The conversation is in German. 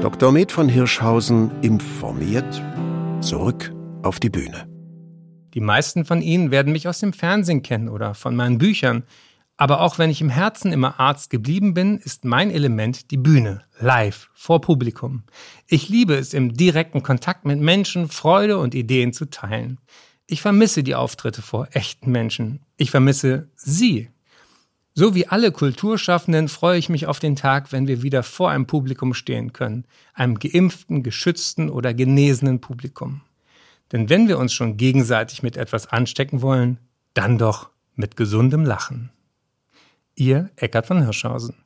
Dr. Med von Hirschhausen informiert zurück auf die Bühne. Die meisten von Ihnen werden mich aus dem Fernsehen kennen oder von meinen Büchern. Aber auch wenn ich im Herzen immer Arzt geblieben bin, ist mein Element die Bühne, live, vor Publikum. Ich liebe es, im direkten Kontakt mit Menschen Freude und Ideen zu teilen. Ich vermisse die Auftritte vor echten Menschen. Ich vermisse Sie. So wie alle Kulturschaffenden freue ich mich auf den Tag, wenn wir wieder vor einem Publikum stehen können, einem geimpften, geschützten oder genesenen Publikum. Denn wenn wir uns schon gegenseitig mit etwas anstecken wollen, dann doch mit gesundem Lachen. Ihr Eckart von Hirschhausen.